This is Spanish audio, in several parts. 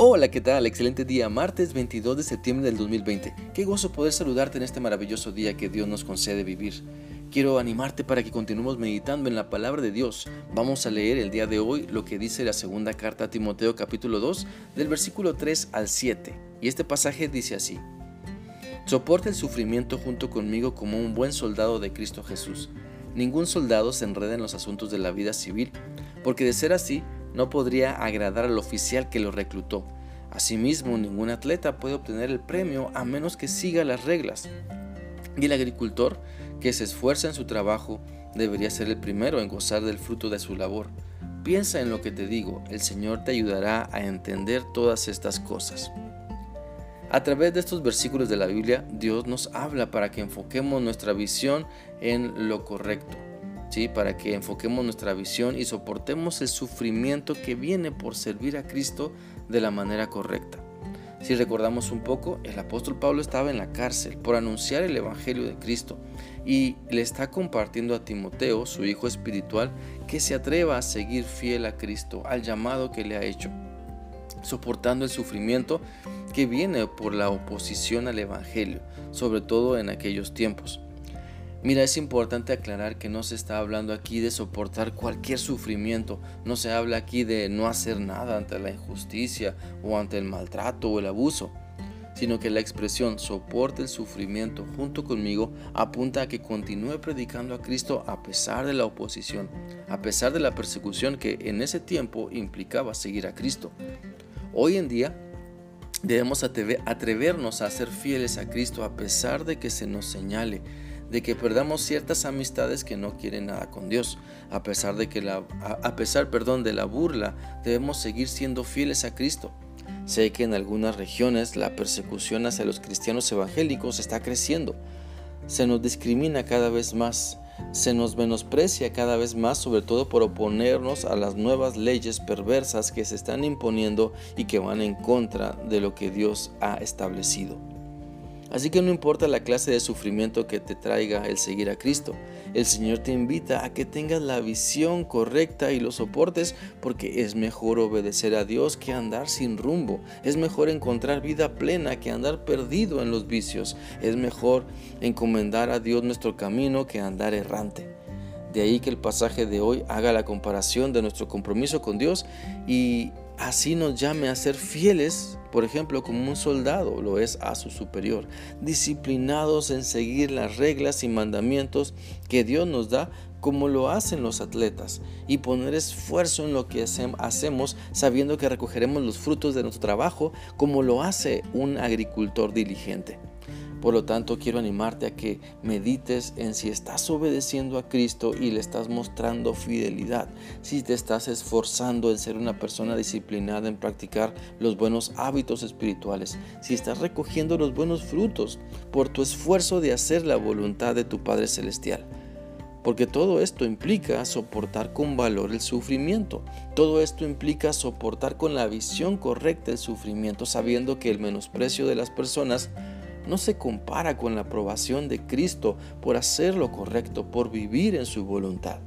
Hola, ¿qué tal? Excelente día, martes 22 de septiembre del 2020. Qué gozo poder saludarte en este maravilloso día que Dios nos concede vivir. Quiero animarte para que continuemos meditando en la palabra de Dios. Vamos a leer el día de hoy lo que dice la segunda carta a Timoteo capítulo 2 del versículo 3 al 7. Y este pasaje dice así. Soporta el sufrimiento junto conmigo como un buen soldado de Cristo Jesús. Ningún soldado se enreda en los asuntos de la vida civil, porque de ser así, no podría agradar al oficial que lo reclutó. Asimismo, ningún atleta puede obtener el premio a menos que siga las reglas. Y el agricultor que se esfuerza en su trabajo debería ser el primero en gozar del fruto de su labor. Piensa en lo que te digo, el Señor te ayudará a entender todas estas cosas. A través de estos versículos de la Biblia, Dios nos habla para que enfoquemos nuestra visión en lo correcto. ¿Sí? para que enfoquemos nuestra visión y soportemos el sufrimiento que viene por servir a Cristo de la manera correcta. Si recordamos un poco, el apóstol Pablo estaba en la cárcel por anunciar el Evangelio de Cristo y le está compartiendo a Timoteo, su hijo espiritual, que se atreva a seguir fiel a Cristo, al llamado que le ha hecho, soportando el sufrimiento que viene por la oposición al Evangelio, sobre todo en aquellos tiempos. Mira, es importante aclarar que no se está hablando aquí de soportar cualquier sufrimiento, no se habla aquí de no hacer nada ante la injusticia o ante el maltrato o el abuso, sino que la expresión soporte el sufrimiento junto conmigo apunta a que continúe predicando a Cristo a pesar de la oposición, a pesar de la persecución que en ese tiempo implicaba seguir a Cristo. Hoy en día debemos atrevernos a ser fieles a Cristo a pesar de que se nos señale de que perdamos ciertas amistades que no quieren nada con Dios. A pesar de que a pesar, perdón, de la burla, debemos seguir siendo fieles a Cristo. Sé que en algunas regiones la persecución hacia los cristianos evangélicos está creciendo. Se nos discrimina cada vez más, se nos menosprecia cada vez más, sobre todo por oponernos a las nuevas leyes perversas que se están imponiendo y que van en contra de lo que Dios ha establecido. Así que no importa la clase de sufrimiento que te traiga el seguir a Cristo, el Señor te invita a que tengas la visión correcta y los soportes porque es mejor obedecer a Dios que andar sin rumbo, es mejor encontrar vida plena que andar perdido en los vicios, es mejor encomendar a Dios nuestro camino que andar errante. De ahí que el pasaje de hoy haga la comparación de nuestro compromiso con Dios y así nos llame a ser fieles, por ejemplo, como un soldado lo es a su superior, disciplinados en seguir las reglas y mandamientos que Dios nos da como lo hacen los atletas y poner esfuerzo en lo que hacemos sabiendo que recogeremos los frutos de nuestro trabajo como lo hace un agricultor diligente. Por lo tanto, quiero animarte a que medites en si estás obedeciendo a Cristo y le estás mostrando fidelidad, si te estás esforzando en ser una persona disciplinada en practicar los buenos hábitos espirituales, si estás recogiendo los buenos frutos por tu esfuerzo de hacer la voluntad de tu Padre Celestial. Porque todo esto implica soportar con valor el sufrimiento. Todo esto implica soportar con la visión correcta el sufrimiento, sabiendo que el menosprecio de las personas no se compara con la aprobación de Cristo por hacer lo correcto, por vivir en su voluntad.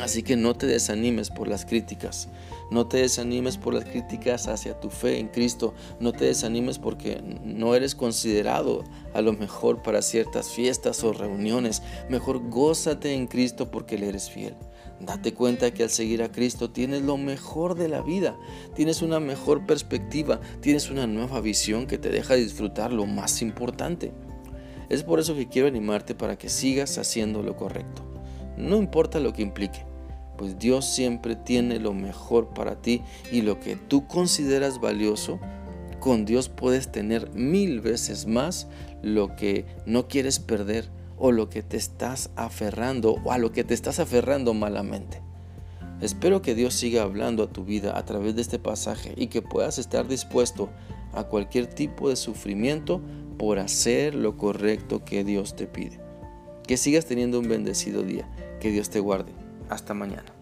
Así que no te desanimes por las críticas, no te desanimes por las críticas hacia tu fe en Cristo, no te desanimes porque no eres considerado a lo mejor para ciertas fiestas o reuniones, mejor gózate en Cristo porque le eres fiel. Date cuenta que al seguir a Cristo tienes lo mejor de la vida, tienes una mejor perspectiva, tienes una nueva visión que te deja disfrutar lo más importante. Es por eso que quiero animarte para que sigas haciendo lo correcto. No importa lo que implique, pues Dios siempre tiene lo mejor para ti y lo que tú consideras valioso, con Dios puedes tener mil veces más lo que no quieres perder o lo que te estás aferrando o a lo que te estás aferrando malamente. Espero que Dios siga hablando a tu vida a través de este pasaje y que puedas estar dispuesto a cualquier tipo de sufrimiento por hacer lo correcto que Dios te pide. Que sigas teniendo un bendecido día. Que Dios te guarde. Hasta mañana.